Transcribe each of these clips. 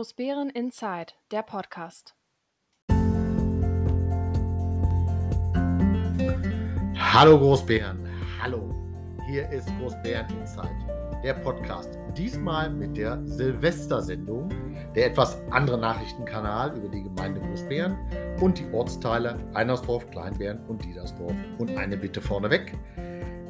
Großbären Inside, der Podcast. Hallo Großbären, hallo. Hier ist Großbären Inside, der Podcast. Diesmal mit der Silvestersendung, der etwas andere Nachrichtenkanal über die Gemeinde Großbären und die Ortsteile Einersdorf, Kleinbären und Diedersdorf. Und eine Bitte vorneweg.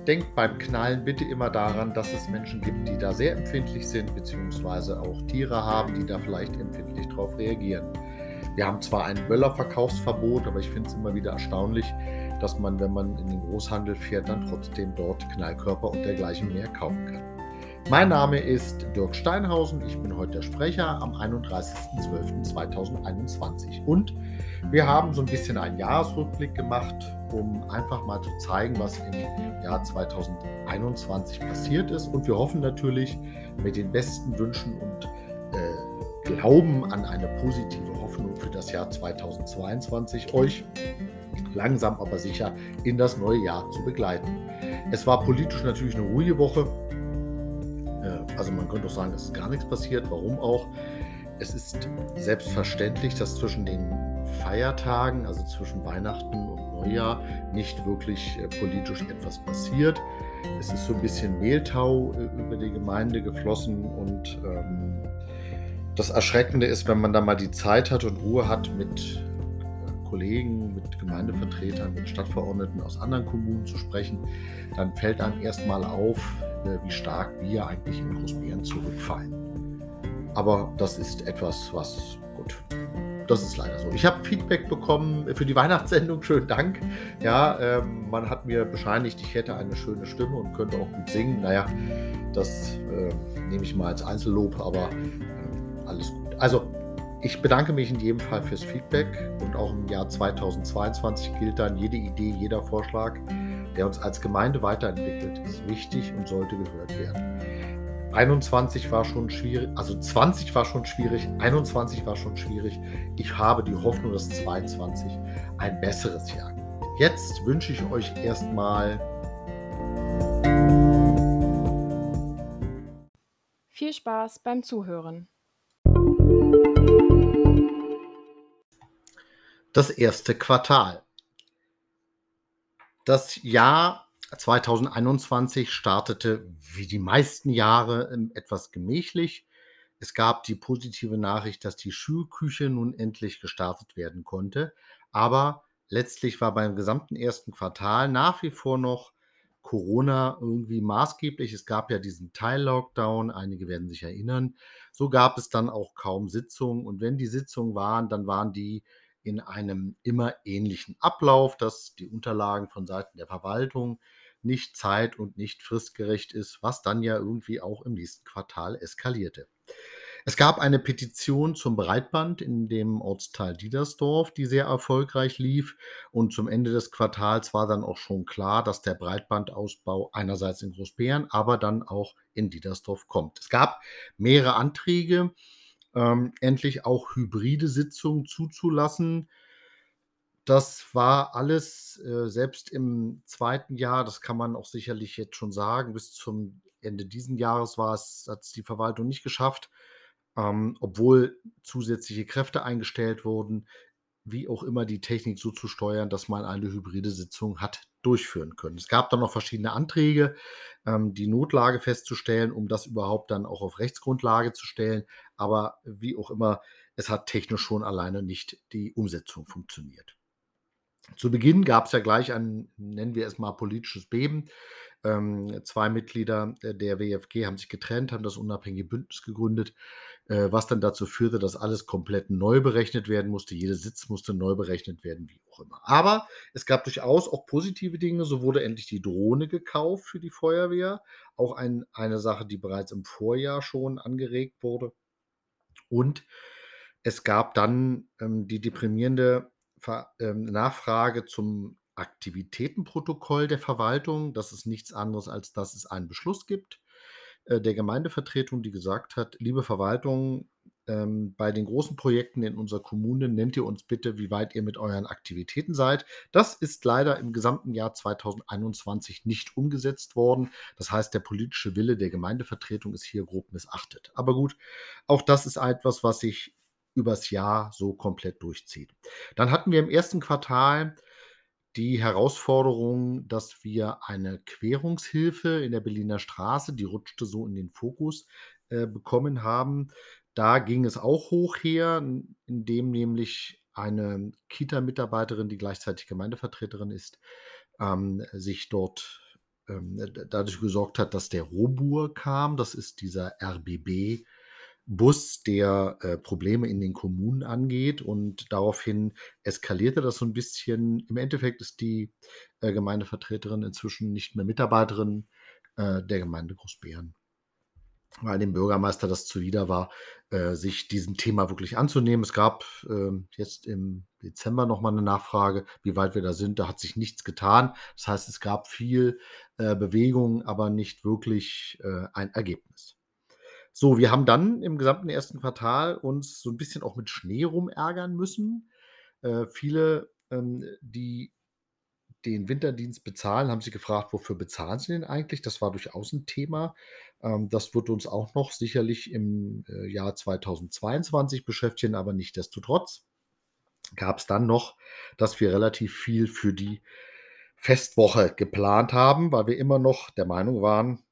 Denkt beim Knallen bitte immer daran, dass es Menschen gibt, die da sehr empfindlich sind, beziehungsweise auch Tiere haben, die da vielleicht empfindlich darauf reagieren. Wir haben zwar ein Böllerverkaufsverbot, aber ich finde es immer wieder erstaunlich, dass man, wenn man in den Großhandel fährt, dann trotzdem dort Knallkörper und dergleichen mehr kaufen kann. Mein Name ist Dirk Steinhausen, ich bin heute der Sprecher am 31.12.2021 und wir haben so ein bisschen einen Jahresrückblick gemacht, um einfach mal zu zeigen, was im Jahr 2021 passiert ist und wir hoffen natürlich mit den besten Wünschen und äh, Glauben an eine positive Hoffnung für das Jahr 2022 euch langsam aber sicher in das neue Jahr zu begleiten. Es war politisch natürlich eine ruhige Woche. Äh, also man könnte auch sagen, es ist gar nichts passiert. Warum auch? Es ist selbstverständlich, dass zwischen den Feiertagen, also zwischen Weihnachten und Neujahr, nicht wirklich äh, politisch etwas passiert. Es ist so ein bisschen Mehltau äh, über die Gemeinde geflossen und ähm, das Erschreckende ist, wenn man da mal die Zeit hat und Ruhe hat, mit Kollegen, mit Gemeindevertretern, mit Stadtverordneten aus anderen Kommunen zu sprechen, dann fällt einem erstmal auf, äh, wie stark wir eigentlich in Großbären zurückfallen. Aber das ist etwas, was gut. Das ist leider so. Ich habe Feedback bekommen für die Weihnachtssendung. Schönen Dank. Ja, ähm, man hat mir bescheinigt, ich hätte eine schöne Stimme und könnte auch gut singen. Naja, das äh, nehme ich mal als Einzellob, aber äh, alles gut. Also, ich bedanke mich in jedem Fall fürs Feedback und auch im Jahr 2022 gilt dann, jede Idee, jeder Vorschlag, der uns als Gemeinde weiterentwickelt, ist wichtig und sollte gehört werden. 21 war schon schwierig, also 20 war schon schwierig, 21 war schon schwierig. Ich habe die Hoffnung, dass 22 ein besseres Jahr gibt. Jetzt wünsche ich euch erstmal viel Spaß beim Zuhören. das erste Quartal. Das Jahr 2021 startete wie die meisten Jahre ähm, etwas gemächlich. Es gab die positive Nachricht, dass die Schulküche nun endlich gestartet werden konnte. Aber letztlich war beim gesamten ersten Quartal nach wie vor noch Corona irgendwie maßgeblich. Es gab ja diesen Teil-Lockdown, einige werden sich erinnern. So gab es dann auch kaum Sitzungen. Und wenn die Sitzungen waren, dann waren die in einem immer ähnlichen Ablauf, dass die Unterlagen von Seiten der Verwaltung nicht zeit- und nicht fristgerecht ist, was dann ja irgendwie auch im nächsten Quartal eskalierte. Es gab eine Petition zum Breitband in dem Ortsteil Diedersdorf, die sehr erfolgreich lief. Und zum Ende des Quartals war dann auch schon klar, dass der Breitbandausbau einerseits in Großbären, aber dann auch in Diedersdorf kommt. Es gab mehrere Anträge ähm, endlich auch hybride Sitzungen zuzulassen. Das war alles, äh, selbst im zweiten Jahr, das kann man auch sicherlich jetzt schon sagen, bis zum Ende diesen Jahres war es, hat es die Verwaltung nicht geschafft, ähm, obwohl zusätzliche Kräfte eingestellt wurden, wie auch immer die Technik so zu steuern, dass man eine hybride Sitzung hat durchführen können. Es gab dann noch verschiedene Anträge, ähm, die Notlage festzustellen, um das überhaupt dann auch auf Rechtsgrundlage zu stellen. Aber wie auch immer, es hat technisch schon alleine nicht die Umsetzung funktioniert. Zu Beginn gab es ja gleich ein, nennen wir es mal, politisches Beben. Ähm, zwei Mitglieder der WFG haben sich getrennt, haben das unabhängige Bündnis gegründet, äh, was dann dazu führte, dass alles komplett neu berechnet werden musste. Jeder Sitz musste neu berechnet werden, wie auch immer. Aber es gab durchaus auch positive Dinge. So wurde endlich die Drohne gekauft für die Feuerwehr. Auch ein, eine Sache, die bereits im Vorjahr schon angeregt wurde. Und es gab dann ähm, die deprimierende Ver ähm, Nachfrage zum Aktivitätenprotokoll der Verwaltung. Das ist nichts anderes, als dass es einen Beschluss gibt äh, der Gemeindevertretung, die gesagt hat, liebe Verwaltung, ähm, bei den großen Projekten in unserer Kommune nennt ihr uns bitte, wie weit ihr mit euren Aktivitäten seid. Das ist leider im gesamten Jahr 2021 nicht umgesetzt worden. Das heißt, der politische Wille der Gemeindevertretung ist hier grob missachtet. Aber gut, auch das ist etwas, was sich übers Jahr so komplett durchzieht. Dann hatten wir im ersten Quartal die Herausforderung, dass wir eine Querungshilfe in der Berliner Straße, die rutschte so in den Fokus, äh, bekommen haben. Da ging es auch hoch her, indem nämlich eine Kita-Mitarbeiterin, die gleichzeitig Gemeindevertreterin ist, ähm, sich dort ähm, dadurch gesorgt hat, dass der Robur kam. Das ist dieser RBB, Bus, der äh, Probleme in den Kommunen angeht. Und daraufhin eskalierte das so ein bisschen. Im Endeffekt ist die äh, Gemeindevertreterin inzwischen nicht mehr Mitarbeiterin äh, der Gemeinde Großbären, weil dem Bürgermeister das zuwider war, äh, sich diesem Thema wirklich anzunehmen. Es gab ähm, jetzt im Dezember nochmal eine Nachfrage, wie weit wir da sind. Da hat sich nichts getan. Das heißt, es gab viel äh, Bewegung, aber nicht wirklich äh, ein Ergebnis. So, wir haben dann im gesamten ersten Quartal uns so ein bisschen auch mit Schnee rumärgern müssen. Äh, viele, ähm, die den Winterdienst bezahlen, haben sich gefragt: „Wofür bezahlen sie denn eigentlich?“ Das war durchaus ein Thema. Ähm, das wird uns auch noch sicherlich im, äh, Jahr 2022 beschäftigen, aber nichtsdestotrotz gab es dann noch, dass wir relativ viel für die Festwoche geplant haben, weil wir immer noch der Meinung waren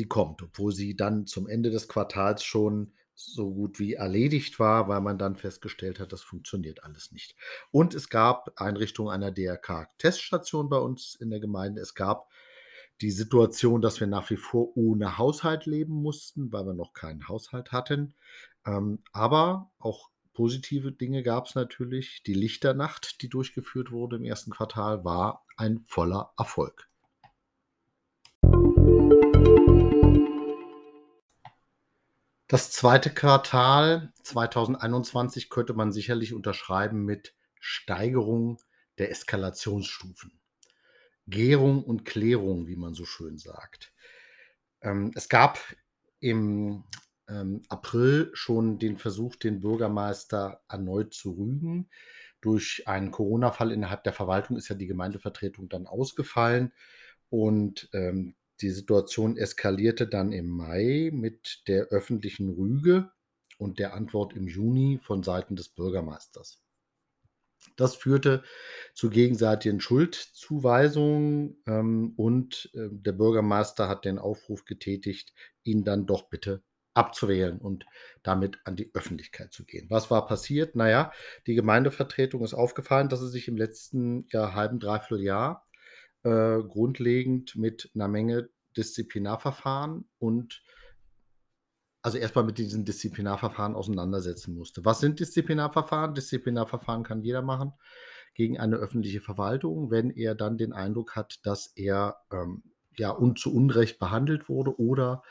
sie kommt, obwohl sie dann zum Ende des Quartals schon so gut wie erledigt war, weil man dann festgestellt hat, das funktioniert alles nicht. Und es gab Einrichtung einer DRK-Teststation bei uns in der Gemeinde. Es gab die Situation, dass wir nach wie vor ohne Haushalt leben mussten, weil wir noch keinen Haushalt hatten. Ähm, aber auch positive Dinge gab es natürlich. Die Lichternacht, die durchgeführt wurde im ersten Quartal, war ein voller Erfolg. Das zweite Quartal 2021 könnte man sicherlich unterschreiben mit Steigerung der Eskalationsstufen. Gärung und Klärung, wie man so schön sagt. Ähm, es gab im ähm, April schon den Versuch, den Bürgermeister erneut zu rügen. Durch einen Corona-Fall innerhalb der Verwaltung ist ja die Gemeindevertretung dann ausgefallen. Und ähm, die Situation eskalierte dann im Mai mit der öffentlichen Rüge und der Antwort im Juni von Seiten des Bürgermeisters. Das führte zu gegenseitigen Schuldzuweisungen ähm, und äh, der Bürgermeister hat den Aufruf getätigt, ihn dann doch bitte abzuwählen und damit an die Öffentlichkeit zu gehen. Was war passiert? Naja, die Gemeindevertretung ist aufgefallen, dass sie sich im letzten Jahr, halben, dreiviertel Jahr äh, grundlegend mit einer Menge Disziplinarverfahren und also erstmal mit diesen Disziplinarverfahren auseinandersetzen musste. Was sind Disziplinarverfahren? Disziplinarverfahren kann jeder machen gegen eine öffentliche Verwaltung, wenn er dann den Eindruck hat, dass er ähm, ja un zu Unrecht behandelt wurde oder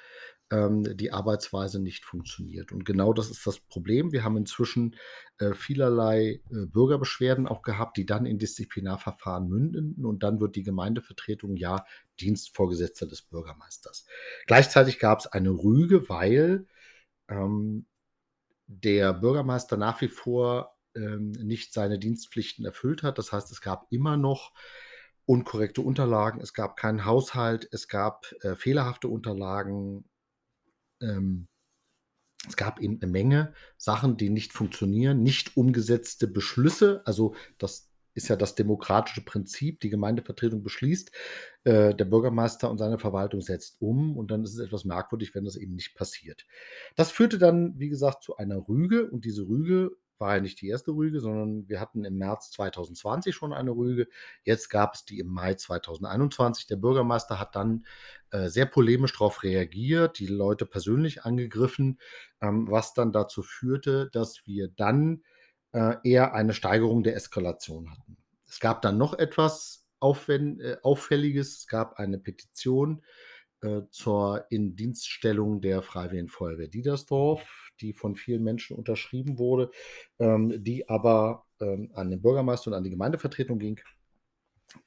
ähm, die Arbeitsweise nicht funktioniert. Und genau das ist das Problem. Wir haben inzwischen äh, vielerlei äh, Bürgerbeschwerden auch gehabt, die dann in Disziplinarverfahren münden und dann wird die Gemeindevertretung ja Dienstvorgesetzter des Bürgermeisters. Gleichzeitig gab es eine Rüge, weil ähm, der Bürgermeister nach wie vor ähm, nicht seine Dienstpflichten erfüllt hat. Das heißt, es gab immer noch unkorrekte Unterlagen, es gab keinen Haushalt, es gab äh, fehlerhafte Unterlagen, ähm, es gab eben eine Menge Sachen, die nicht funktionieren, nicht umgesetzte Beschlüsse. Also das ist ja das demokratische Prinzip. Die Gemeindevertretung beschließt, äh, der Bürgermeister und seine Verwaltung setzt um und dann ist es etwas merkwürdig, wenn das eben nicht passiert. Das führte dann, wie gesagt, zu einer Rüge und diese Rüge war ja nicht die erste Rüge, sondern wir hatten im März 2020 schon eine Rüge. Jetzt gab es die im Mai 2021. Der Bürgermeister hat dann äh, sehr polemisch darauf reagiert, die Leute persönlich angegriffen, ähm, was dann dazu führte, dass wir dann äh, eher eine Steigerung der Eskalation hatten. Es gab dann noch etwas Aufwend äh, Auffälliges. Es gab eine Petition äh, zur Indienststellung der Freiwilligen Feuerwehr Diedersdorf die von vielen Menschen unterschrieben wurde, ähm, die aber ähm, an den Bürgermeister und an die Gemeindevertretung ging.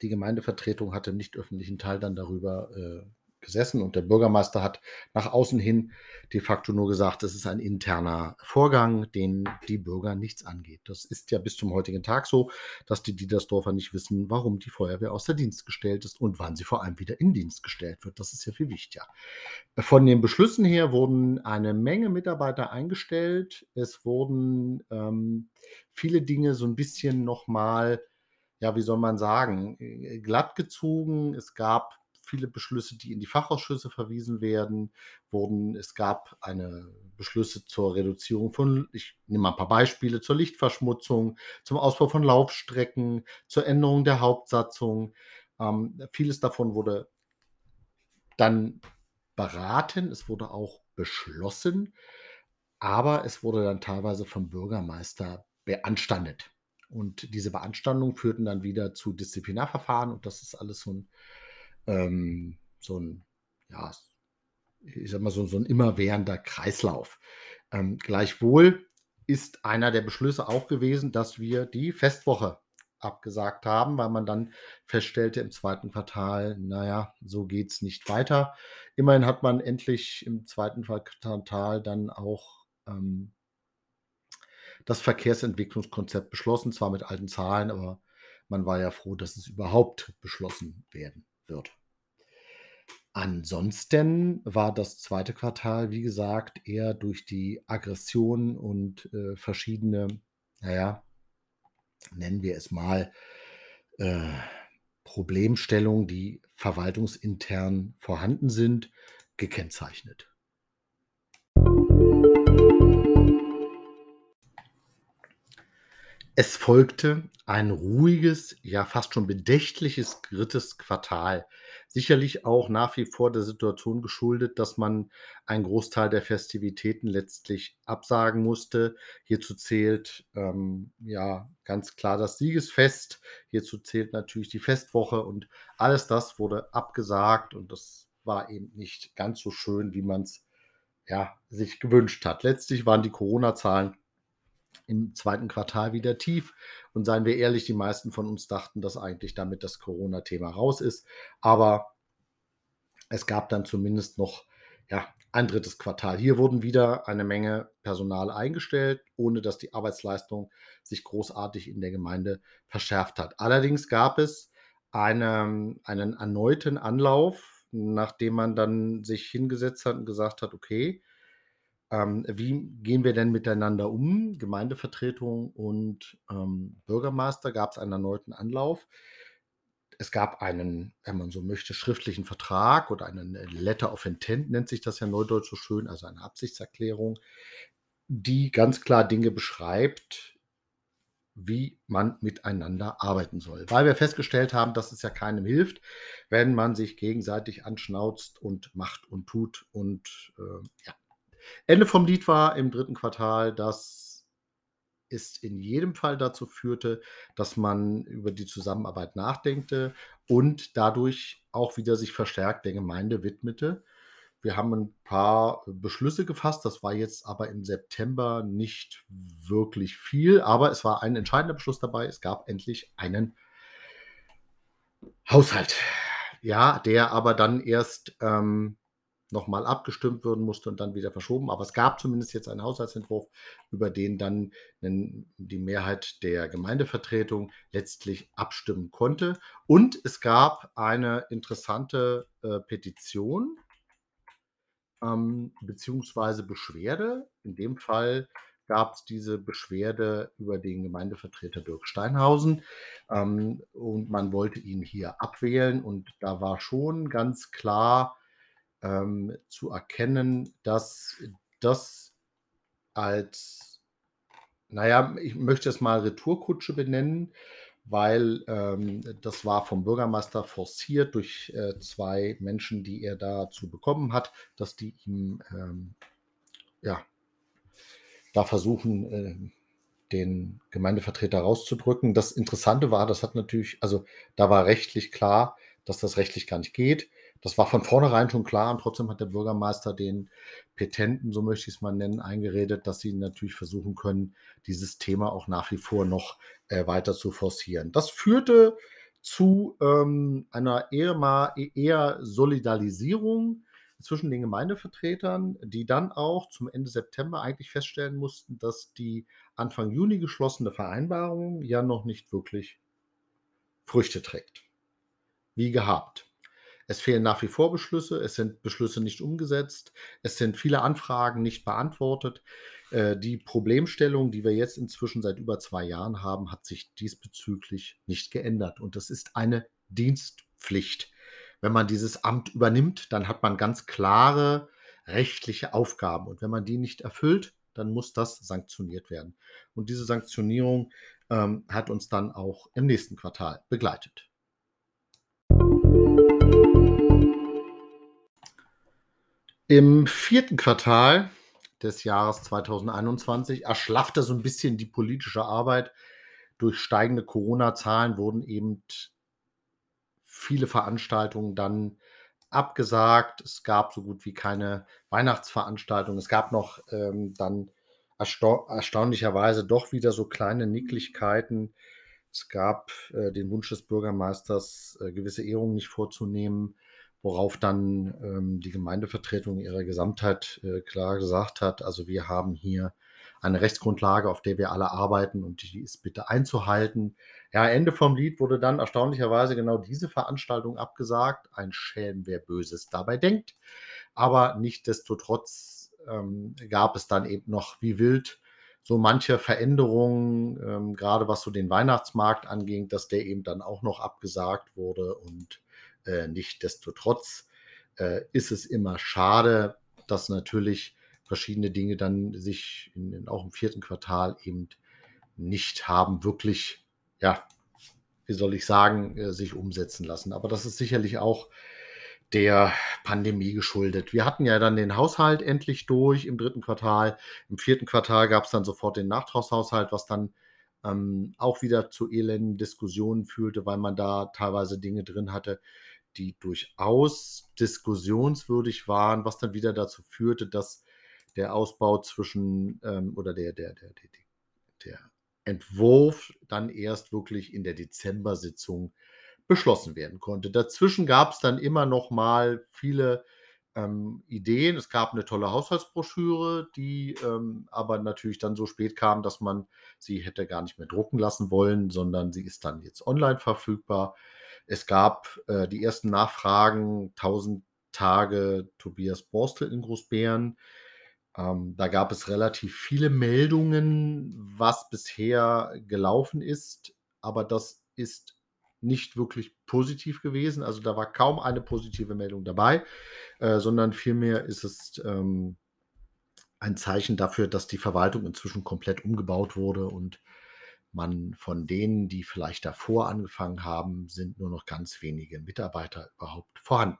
Die Gemeindevertretung hatte im nicht öffentlichen Teil dann darüber äh, gesessen und der Bürgermeister hat nach außen hin de facto nur gesagt, es ist ein interner Vorgang, den die Bürger nichts angeht. Das ist ja bis zum heutigen Tag so, dass die Diedersdorfer nicht wissen, warum die Feuerwehr außer Dienst gestellt ist und wann sie vor allem wieder in Dienst gestellt wird. Das ist ja viel wichtiger. Von den Beschlüssen her wurden eine Menge Mitarbeiter eingestellt. Es wurden ähm, viele Dinge so ein bisschen nochmal, ja, wie soll man sagen, glatt gezogen. Es gab viele Beschlüsse, die in die Fachausschüsse verwiesen werden, wurden. Es gab eine Beschlüsse zur Reduzierung von, ich nehme mal ein paar Beispiele, zur Lichtverschmutzung, zum Ausbau von Laufstrecken, zur Änderung der Hauptsatzung. Ähm, vieles davon wurde dann beraten, es wurde auch beschlossen, aber es wurde dann teilweise vom Bürgermeister beanstandet. Und diese Beanstandungen führten dann wieder zu Disziplinarverfahren und das ist alles so ein ähm, so ein, ja, ich sag mal, so, so ein immerwährender Kreislauf. Ähm, gleichwohl ist einer der Beschlüsse auch gewesen, dass wir die Festwoche abgesagt haben, weil man dann feststellte im zweiten Quartal, naja, so geht es nicht weiter. Immerhin hat man endlich im zweiten Quartal dann auch ähm, das Verkehrsentwicklungskonzept beschlossen, zwar mit alten Zahlen, aber man war ja froh, dass es überhaupt beschlossen werden wird. Ansonsten war das zweite Quartal, wie gesagt, eher durch die Aggression und äh, verschiedene, naja, nennen wir es mal, äh, Problemstellungen, die verwaltungsintern vorhanden sind, gekennzeichnet. Es folgte ein ruhiges, ja fast schon bedächtliches drittes Quartal. Sicherlich auch nach wie vor der Situation geschuldet, dass man einen Großteil der Festivitäten letztlich absagen musste. Hierzu zählt ähm, ja ganz klar das Siegesfest. Hierzu zählt natürlich die Festwoche und alles das wurde abgesagt und das war eben nicht ganz so schön, wie man es ja, sich gewünscht hat. Letztlich waren die Corona-Zahlen im zweiten Quartal wieder tief. Und seien wir ehrlich, die meisten von uns dachten, dass eigentlich damit das Corona-Thema raus ist. Aber es gab dann zumindest noch ja, ein drittes Quartal. Hier wurden wieder eine Menge Personal eingestellt, ohne dass die Arbeitsleistung sich großartig in der Gemeinde verschärft hat. Allerdings gab es eine, einen erneuten Anlauf, nachdem man dann sich hingesetzt hat und gesagt hat, okay, ähm, wie gehen wir denn miteinander um? Gemeindevertretung und ähm, Bürgermeister gab es einen erneuten Anlauf. Es gab einen, wenn man so möchte, schriftlichen Vertrag oder einen Letter of Intent, nennt sich das ja neudeutsch so schön, also eine Absichtserklärung, die ganz klar Dinge beschreibt, wie man miteinander arbeiten soll. Weil wir festgestellt haben, dass es ja keinem hilft, wenn man sich gegenseitig anschnauzt und macht und tut und äh, ja, Ende vom Lied war im dritten Quartal, dass es in jedem Fall dazu führte, dass man über die Zusammenarbeit nachdenkte und dadurch auch wieder sich verstärkt der Gemeinde widmete. Wir haben ein paar Beschlüsse gefasst, das war jetzt aber im September nicht wirklich viel, aber es war ein entscheidender Beschluss dabei. Es gab endlich einen Haushalt. Ja, der aber dann erst ähm, nochmal abgestimmt werden musste und dann wieder verschoben. Aber es gab zumindest jetzt einen Haushaltsentwurf, über den dann die Mehrheit der Gemeindevertretung letztlich abstimmen konnte. Und es gab eine interessante äh, Petition ähm, beziehungsweise Beschwerde. In dem Fall gab es diese Beschwerde über den Gemeindevertreter Dirk Steinhausen ähm, und man wollte ihn hier abwählen und da war schon ganz klar, ähm, zu erkennen, dass das als, naja, ich möchte es mal Retourkutsche benennen, weil ähm, das war vom Bürgermeister forciert durch äh, zwei Menschen, die er dazu bekommen hat, dass die ihm ähm, ja, da versuchen, äh, den Gemeindevertreter rauszudrücken. Das Interessante war, das hat natürlich, also da war rechtlich klar, dass das rechtlich gar nicht geht. Das war von vornherein schon klar und trotzdem hat der Bürgermeister den Petenten, so möchte ich es mal nennen, eingeredet, dass sie natürlich versuchen können, dieses Thema auch nach wie vor noch äh, weiter zu forcieren. Das führte zu ähm, einer eher, mal, eher Solidarisierung zwischen den Gemeindevertretern, die dann auch zum Ende September eigentlich feststellen mussten, dass die Anfang Juni geschlossene Vereinbarung ja noch nicht wirklich Früchte trägt. Wie gehabt. Es fehlen nach wie vor Beschlüsse, es sind Beschlüsse nicht umgesetzt, es sind viele Anfragen nicht beantwortet. Äh, die Problemstellung, die wir jetzt inzwischen seit über zwei Jahren haben, hat sich diesbezüglich nicht geändert. Und das ist eine Dienstpflicht. Wenn man dieses Amt übernimmt, dann hat man ganz klare rechtliche Aufgaben. Und wenn man die nicht erfüllt, dann muss das sanktioniert werden. Und diese Sanktionierung ähm, hat uns dann auch im nächsten Quartal begleitet. Im vierten Quartal des Jahres 2021 erschlaffte so ein bisschen die politische Arbeit. Durch steigende Corona-Zahlen wurden eben viele Veranstaltungen dann abgesagt. Es gab so gut wie keine Weihnachtsveranstaltungen. Es gab noch ähm, dann ersta erstaunlicherweise doch wieder so kleine Nicklichkeiten. Es gab äh, den Wunsch des Bürgermeisters, äh, gewisse Ehrungen nicht vorzunehmen, worauf dann ähm, die Gemeindevertretung in ihrer Gesamtheit äh, klar gesagt hat, also wir haben hier eine Rechtsgrundlage, auf der wir alle arbeiten und die ist bitte einzuhalten. Ja, Ende vom Lied wurde dann erstaunlicherweise genau diese Veranstaltung abgesagt. Ein Schelm, wer Böses dabei denkt. Aber nichtdestotrotz ähm, gab es dann eben noch wie wild so manche Veränderungen, ähm, gerade was so den Weihnachtsmarkt anging, dass der eben dann auch noch abgesagt wurde. Und äh, nichtdestotrotz äh, ist es immer schade, dass natürlich verschiedene Dinge dann sich in, in, auch im vierten Quartal eben nicht haben wirklich, ja, wie soll ich sagen, äh, sich umsetzen lassen. Aber das ist sicherlich auch der Pandemie geschuldet. Wir hatten ja dann den Haushalt endlich durch im dritten Quartal. Im vierten Quartal gab es dann sofort den Nachtragshaushalt, was dann ähm, auch wieder zu elenden Diskussionen führte, weil man da teilweise Dinge drin hatte, die durchaus diskussionswürdig waren, was dann wieder dazu führte, dass der Ausbau zwischen ähm, oder der, der, der, der, der Entwurf dann erst wirklich in der Dezember-Sitzung beschlossen werden konnte. Dazwischen gab es dann immer noch mal viele ähm, Ideen. Es gab eine tolle Haushaltsbroschüre, die ähm, aber natürlich dann so spät kam, dass man sie hätte gar nicht mehr drucken lassen wollen, sondern sie ist dann jetzt online verfügbar. Es gab äh, die ersten Nachfragen, 1000 Tage Tobias Borstel in Großbären. Ähm, da gab es relativ viele Meldungen, was bisher gelaufen ist, aber das ist nicht wirklich positiv gewesen. Also da war kaum eine positive Meldung dabei, äh, sondern vielmehr ist es ähm, ein Zeichen dafür, dass die Verwaltung inzwischen komplett umgebaut wurde und man von denen, die vielleicht davor angefangen haben, sind nur noch ganz wenige Mitarbeiter überhaupt vorhanden.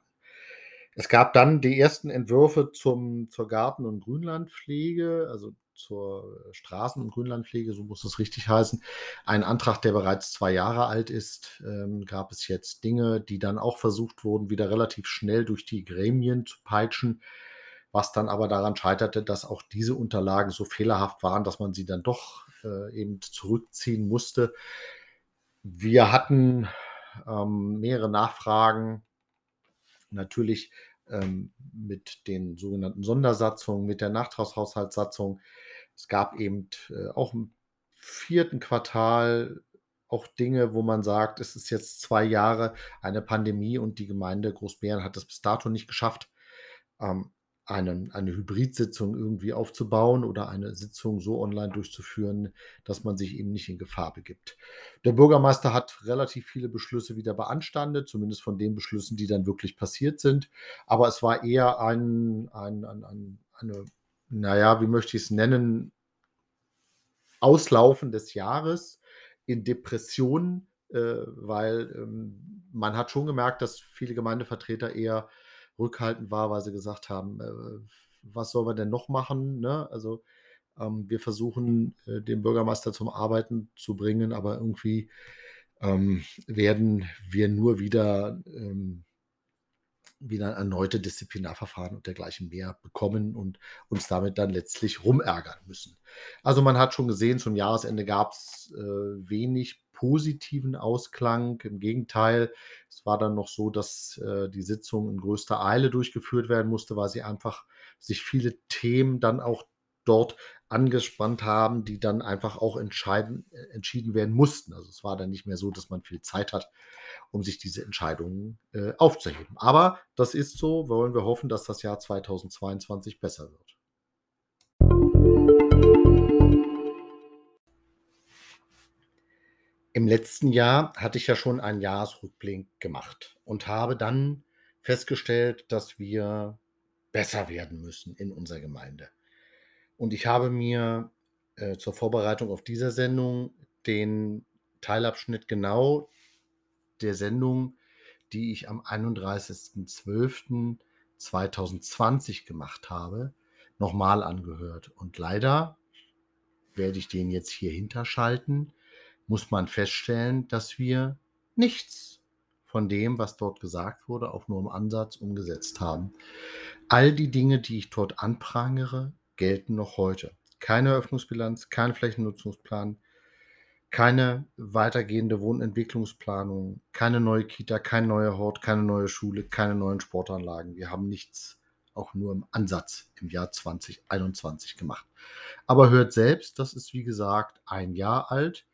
Es gab dann die ersten Entwürfe zum, zur Garten- und Grünlandpflege, also zur Straßen- und Grünlandpflege, so muss es richtig heißen. Ein Antrag, der bereits zwei Jahre alt ist, ähm, gab es jetzt Dinge, die dann auch versucht wurden, wieder relativ schnell durch die Gremien zu peitschen, was dann aber daran scheiterte, dass auch diese Unterlagen so fehlerhaft waren, dass man sie dann doch äh, eben zurückziehen musste. Wir hatten ähm, mehrere Nachfragen natürlich ähm, mit den sogenannten Sondersatzungen, mit der Nachtragshaushaltssatzung. Es gab eben äh, auch im vierten Quartal auch Dinge, wo man sagt, es ist jetzt zwei Jahre eine Pandemie und die Gemeinde Großbären hat es bis dato nicht geschafft, ähm, einen, eine Hybridsitzung irgendwie aufzubauen oder eine Sitzung so online durchzuführen, dass man sich eben nicht in Gefahr begibt. Der Bürgermeister hat relativ viele Beschlüsse wieder beanstandet, zumindest von den Beschlüssen, die dann wirklich passiert sind. Aber es war eher ein, ein, ein, ein eine, naja, wie möchte ich es nennen, Auslaufen des Jahres in Depressionen, äh, weil ähm, man hat schon gemerkt, dass viele Gemeindevertreter eher rückhaltend war, weil sie gesagt haben, äh, was sollen wir denn noch machen? Ne? Also ähm, wir versuchen, äh, den Bürgermeister zum Arbeiten zu bringen, aber irgendwie ähm, werden wir nur wieder, ähm, wieder erneute Disziplinarverfahren und dergleichen mehr bekommen und uns damit dann letztlich rumärgern müssen. Also man hat schon gesehen, zum Jahresende gab es äh, wenig positiven Ausklang. Im Gegenteil, es war dann noch so, dass äh, die Sitzung in größter Eile durchgeführt werden musste, weil sie einfach sich viele Themen dann auch dort angespannt haben, die dann einfach auch entscheiden, äh, entschieden werden mussten. Also es war dann nicht mehr so, dass man viel Zeit hat, um sich diese Entscheidungen äh, aufzuheben. Aber das ist so, wollen wir hoffen, dass das Jahr 2022 besser wird. Im letzten Jahr hatte ich ja schon einen Jahresrückblick gemacht und habe dann festgestellt, dass wir besser werden müssen in unserer Gemeinde. Und ich habe mir äh, zur Vorbereitung auf diese Sendung den Teilabschnitt genau der Sendung, die ich am 31.12.2020 gemacht habe, nochmal angehört. Und leider werde ich den jetzt hier hinterschalten, muss man feststellen, dass wir nichts von dem, was dort gesagt wurde, auch nur im Ansatz umgesetzt haben. All die Dinge, die ich dort anprangere, gelten noch heute. Keine Eröffnungsbilanz, kein Flächennutzungsplan, keine weitergehende Wohnentwicklungsplanung, keine neue Kita, kein neuer Hort, keine neue Schule, keine neuen Sportanlagen. Wir haben nichts auch nur im Ansatz im Jahr 2021 gemacht. Aber hört selbst, das ist wie gesagt ein Jahr alt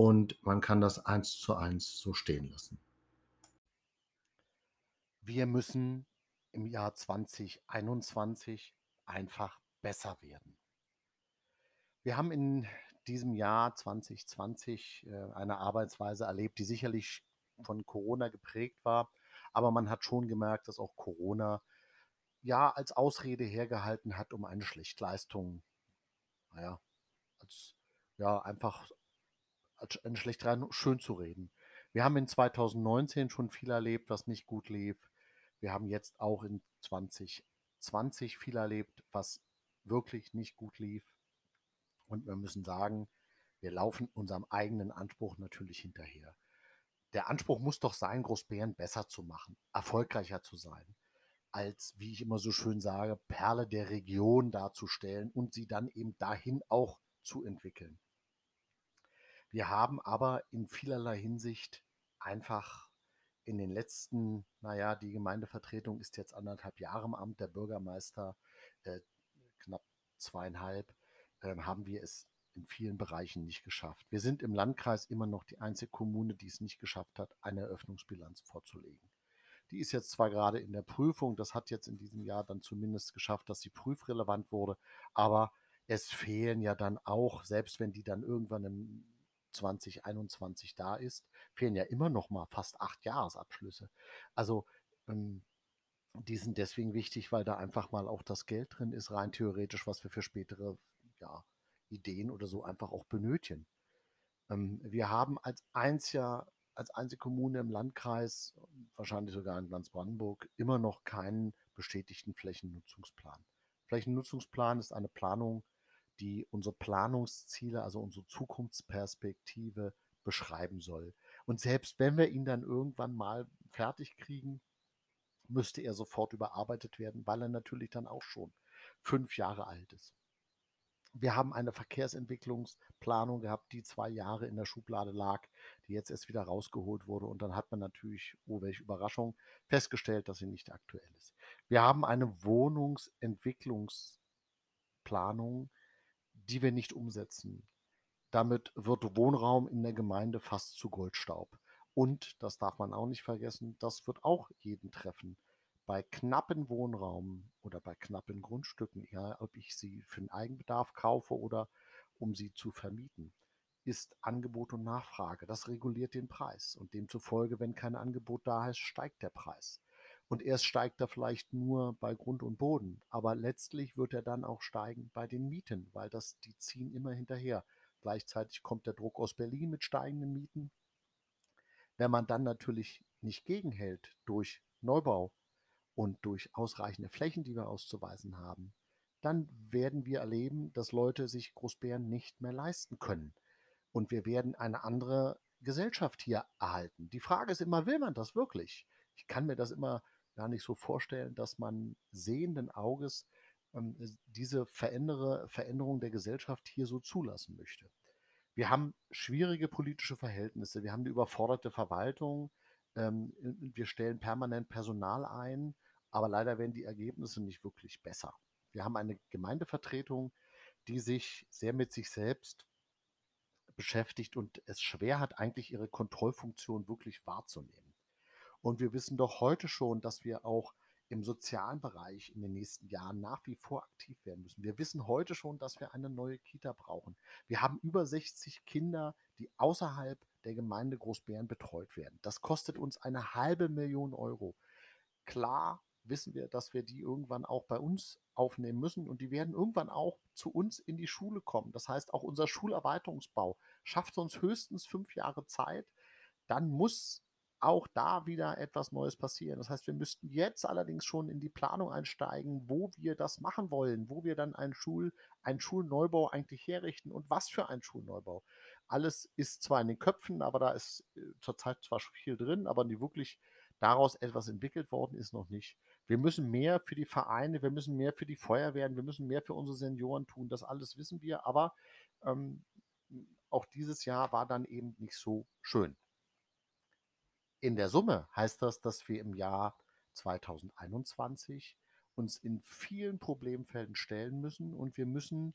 und man kann das eins zu eins so stehen lassen. Wir müssen im Jahr 2021 einfach besser werden. Wir haben in diesem Jahr 2020 äh, eine Arbeitsweise erlebt, die sicherlich von Corona geprägt war, aber man hat schon gemerkt, dass auch Corona ja als Ausrede hergehalten hat, um eine Schlechtleistung, naja, als ja einfach als eine schlechte schön zu reden. Wir haben in 2019 schon viel erlebt, was nicht gut lief. Wir haben jetzt auch in 2020 viel erlebt, was wirklich nicht gut lief. Und wir müssen sagen, wir laufen unserem eigenen Anspruch natürlich hinterher. Der Anspruch muss doch sein, Großbären besser zu machen, erfolgreicher zu sein, als, wie ich immer so schön sage, Perle der Region darzustellen und sie dann eben dahin auch zu entwickeln. Wir haben aber in vielerlei Hinsicht einfach in den letzten, naja, die Gemeindevertretung ist jetzt anderthalb Jahre im Amt, der Bürgermeister äh, knapp zweieinhalb, äh, haben wir es in vielen Bereichen nicht geschafft. Wir sind im Landkreis immer noch die einzige Kommune, die es nicht geschafft hat, eine Eröffnungsbilanz vorzulegen. Die ist jetzt zwar gerade in der Prüfung, das hat jetzt in diesem Jahr dann zumindest geschafft, dass sie prüfrelevant wurde, aber es fehlen ja dann auch, selbst wenn die dann irgendwann im 2021 da ist, fehlen ja immer noch mal fast acht Jahresabschlüsse. Also ähm, die sind deswegen wichtig, weil da einfach mal auch das Geld drin ist, rein theoretisch, was wir für spätere ja, Ideen oder so einfach auch benötigen. Ähm, wir haben als einziger, als einzige Kommune im Landkreis, wahrscheinlich sogar in ganz Brandenburg, immer noch keinen bestätigten Flächennutzungsplan. Flächennutzungsplan ist eine Planung, die unsere Planungsziele, also unsere Zukunftsperspektive beschreiben soll. Und selbst wenn wir ihn dann irgendwann mal fertig kriegen, müsste er sofort überarbeitet werden, weil er natürlich dann auch schon fünf Jahre alt ist. Wir haben eine Verkehrsentwicklungsplanung gehabt, die zwei Jahre in der Schublade lag, die jetzt erst wieder rausgeholt wurde. Und dann hat man natürlich, oh welche Überraschung, festgestellt, dass sie nicht aktuell ist. Wir haben eine Wohnungsentwicklungsplanung, die wir nicht umsetzen. Damit wird Wohnraum in der Gemeinde fast zu Goldstaub. Und, das darf man auch nicht vergessen, das wird auch jeden treffen. Bei knappen Wohnraum oder bei knappen Grundstücken, egal ob ich sie für den Eigenbedarf kaufe oder um sie zu vermieten, ist Angebot und Nachfrage. Das reguliert den Preis. Und demzufolge, wenn kein Angebot da ist, steigt der Preis. Und erst steigt er vielleicht nur bei Grund und Boden. Aber letztlich wird er dann auch steigen bei den Mieten, weil das, die ziehen immer hinterher. Gleichzeitig kommt der Druck aus Berlin mit steigenden Mieten. Wenn man dann natürlich nicht gegenhält durch Neubau und durch ausreichende Flächen, die wir auszuweisen haben, dann werden wir erleben, dass Leute sich Großbären nicht mehr leisten können. Und wir werden eine andere Gesellschaft hier erhalten. Die Frage ist immer, will man das wirklich? Ich kann mir das immer gar nicht so vorstellen, dass man sehenden Auges ähm, diese Verändere, Veränderung der Gesellschaft hier so zulassen möchte. Wir haben schwierige politische Verhältnisse. Wir haben die überforderte Verwaltung. Ähm, wir stellen permanent Personal ein, aber leider werden die Ergebnisse nicht wirklich besser. Wir haben eine Gemeindevertretung, die sich sehr mit sich selbst beschäftigt und es schwer hat, eigentlich ihre Kontrollfunktion wirklich wahrzunehmen. Und wir wissen doch heute schon, dass wir auch im sozialen Bereich in den nächsten Jahren nach wie vor aktiv werden müssen. Wir wissen heute schon, dass wir eine neue Kita brauchen. Wir haben über 60 Kinder, die außerhalb der Gemeinde Großbären betreut werden. Das kostet uns eine halbe Million Euro. Klar wissen wir, dass wir die irgendwann auch bei uns aufnehmen müssen und die werden irgendwann auch zu uns in die Schule kommen. Das heißt, auch unser Schulerweiterungsbau schafft uns höchstens fünf Jahre Zeit. Dann muss auch da wieder etwas Neues passieren. Das heißt, wir müssten jetzt allerdings schon in die Planung einsteigen, wo wir das machen wollen, wo wir dann einen, Schul, einen Schulneubau eigentlich herrichten und was für ein Schulneubau. Alles ist zwar in den Köpfen, aber da ist äh, zurzeit zwar schon viel drin, aber nie wirklich daraus etwas entwickelt worden ist noch nicht. Wir müssen mehr für die Vereine, wir müssen mehr für die Feuerwehren, wir müssen mehr für unsere Senioren tun. Das alles wissen wir, aber ähm, auch dieses Jahr war dann eben nicht so schön. In der Summe heißt das, dass wir im Jahr 2021 uns in vielen Problemfelden stellen müssen und wir müssen,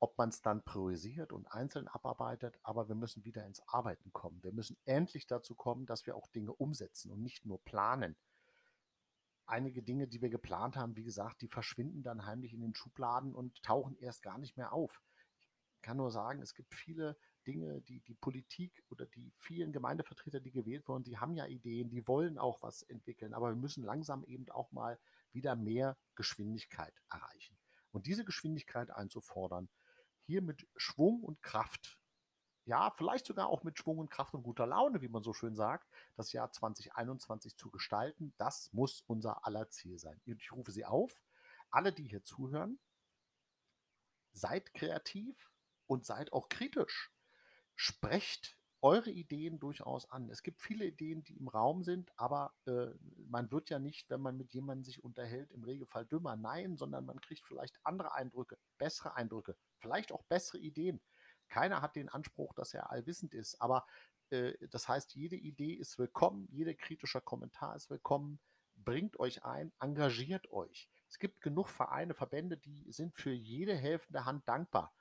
ob man es dann priorisiert und einzeln abarbeitet, aber wir müssen wieder ins Arbeiten kommen. Wir müssen endlich dazu kommen, dass wir auch Dinge umsetzen und nicht nur planen. Einige Dinge, die wir geplant haben, wie gesagt, die verschwinden dann heimlich in den Schubladen und tauchen erst gar nicht mehr auf. Ich kann nur sagen, es gibt viele Dinge, die, die Politik oder die vielen Gemeindevertreter, die gewählt wurden, die haben ja Ideen, die wollen auch was entwickeln, aber wir müssen langsam eben auch mal wieder mehr Geschwindigkeit erreichen. Und diese Geschwindigkeit einzufordern, hier mit Schwung und Kraft, ja, vielleicht sogar auch mit Schwung und Kraft und guter Laune, wie man so schön sagt, das Jahr 2021 zu gestalten, das muss unser aller Ziel sein. Und ich rufe Sie auf, alle, die hier zuhören, seid kreativ und seid auch kritisch sprecht eure Ideen durchaus an. Es gibt viele Ideen, die im Raum sind, aber äh, man wird ja nicht, wenn man mit jemandem sich unterhält, im Regelfall dümmer. Nein, sondern man kriegt vielleicht andere Eindrücke, bessere Eindrücke, vielleicht auch bessere Ideen. Keiner hat den Anspruch, dass er allwissend ist, aber äh, das heißt, jede Idee ist willkommen, jeder kritische Kommentar ist willkommen. Bringt euch ein, engagiert euch. Es gibt genug Vereine, Verbände, die sind für jede helfende Hand dankbar.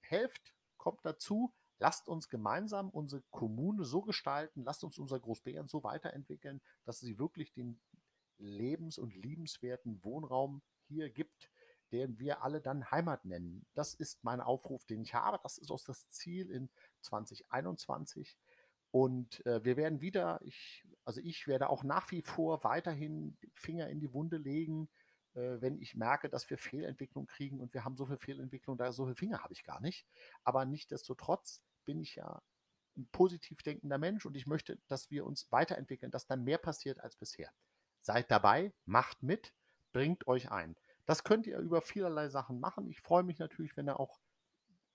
Helft, kommt dazu, Lasst uns gemeinsam unsere Kommune so gestalten, lasst uns unser Großbären so weiterentwickeln, dass sie wirklich den lebens- und liebenswerten Wohnraum hier gibt, den wir alle dann Heimat nennen. Das ist mein Aufruf, den ich habe. Das ist auch das Ziel in 2021. Und äh, wir werden wieder, ich, also ich werde auch nach wie vor weiterhin Finger in die Wunde legen, wenn ich merke, dass wir Fehlentwicklung kriegen und wir haben so viel Fehlentwicklung, da so viele Finger habe ich gar nicht. Aber nichtdestotrotz bin ich ja ein positiv denkender Mensch und ich möchte, dass wir uns weiterentwickeln, dass da mehr passiert als bisher. Seid dabei, macht mit, bringt euch ein. Das könnt ihr über vielerlei Sachen machen. Ich freue mich natürlich, wenn ihr auch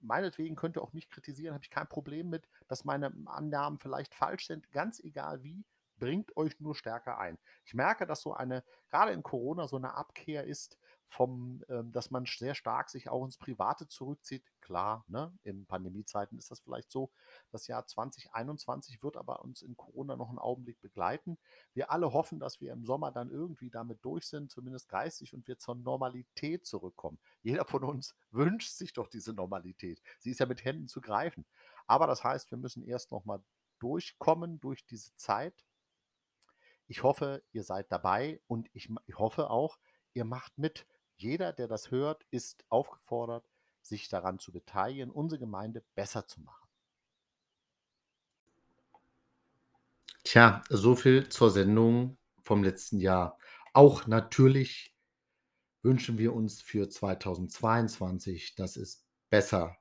meinetwegen könnt ihr auch mich kritisieren, habe ich kein Problem mit, dass meine Annahmen vielleicht falsch sind, ganz egal wie bringt euch nur stärker ein. Ich merke, dass so eine, gerade in Corona, so eine Abkehr ist vom, ähm, dass man sehr stark sich auch ins Private zurückzieht. Klar, ne, in Pandemiezeiten ist das vielleicht so. Das Jahr 2021 wird aber uns in Corona noch einen Augenblick begleiten. Wir alle hoffen, dass wir im Sommer dann irgendwie damit durch sind, zumindest geistig, und wir zur Normalität zurückkommen. Jeder von uns wünscht sich doch diese Normalität. Sie ist ja mit Händen zu greifen. Aber das heißt, wir müssen erst noch mal durchkommen durch diese Zeit ich hoffe, ihr seid dabei und ich, ich hoffe auch, ihr macht mit. Jeder, der das hört, ist aufgefordert, sich daran zu beteiligen, unsere Gemeinde besser zu machen. Tja, so viel zur Sendung vom letzten Jahr. Auch natürlich wünschen wir uns für 2022, dass es besser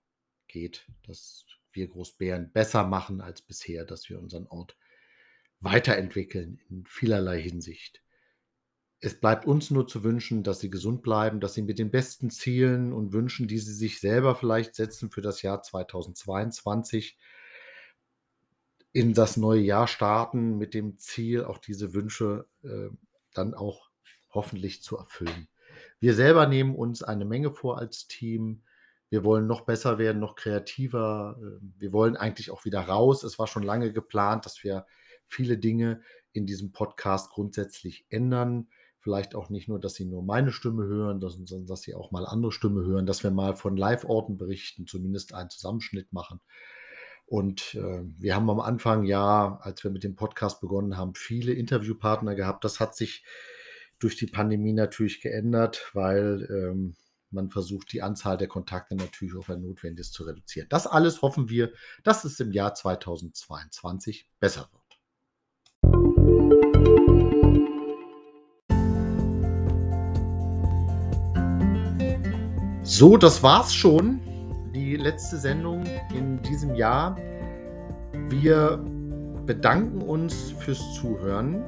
geht, dass wir Großbären besser machen als bisher, dass wir unseren Ort weiterentwickeln in vielerlei Hinsicht. Es bleibt uns nur zu wünschen, dass sie gesund bleiben, dass sie mit den besten Zielen und Wünschen, die sie sich selber vielleicht setzen für das Jahr 2022, in das neue Jahr starten mit dem Ziel, auch diese Wünsche äh, dann auch hoffentlich zu erfüllen. Wir selber nehmen uns eine Menge vor als Team. Wir wollen noch besser werden, noch kreativer. Ähm, wir wollen eigentlich auch wieder raus. Es war schon lange geplant, dass wir viele Dinge in diesem Podcast grundsätzlich ändern. Vielleicht auch nicht nur, dass Sie nur meine Stimme hören, sondern dass Sie auch mal andere Stimme hören, dass wir mal von Live-Orten berichten, zumindest einen Zusammenschnitt machen. Und äh, wir haben am Anfang ja, als wir mit dem Podcast begonnen haben, viele Interviewpartner gehabt. Das hat sich durch die Pandemie natürlich geändert, weil ähm, man versucht, die Anzahl der Kontakte natürlich auch, wenn notwendig ist, zu reduzieren. Das alles hoffen wir, dass es im Jahr 2022 besser wird. So, das war's schon die letzte Sendung in diesem Jahr. Wir bedanken uns fürs Zuhören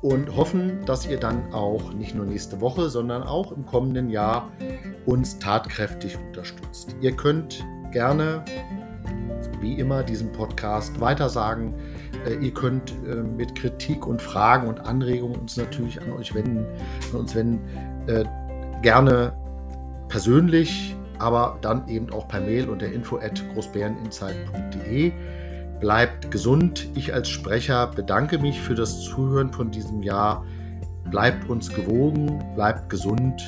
und hoffen, dass ihr dann auch nicht nur nächste Woche, sondern auch im kommenden Jahr uns tatkräftig unterstützt. Ihr könnt gerne, wie immer, diesen Podcast weitersagen. Äh, ihr könnt äh, mit Kritik und Fragen und Anregungen uns natürlich an euch wenden, an uns wenden. Äh, gerne persönlich aber dann eben auch per Mail unter info at großbäreninsight.de. Bleibt gesund. Ich als Sprecher bedanke mich für das Zuhören von diesem Jahr. Bleibt uns gewogen, bleibt gesund,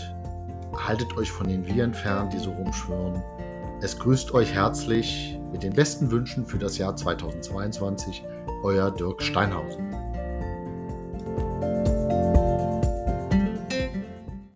haltet euch von den Viren fern, die so rumschwirren. Es grüßt euch herzlich mit den besten Wünschen für das Jahr 2022, euer Dirk Steinhausen.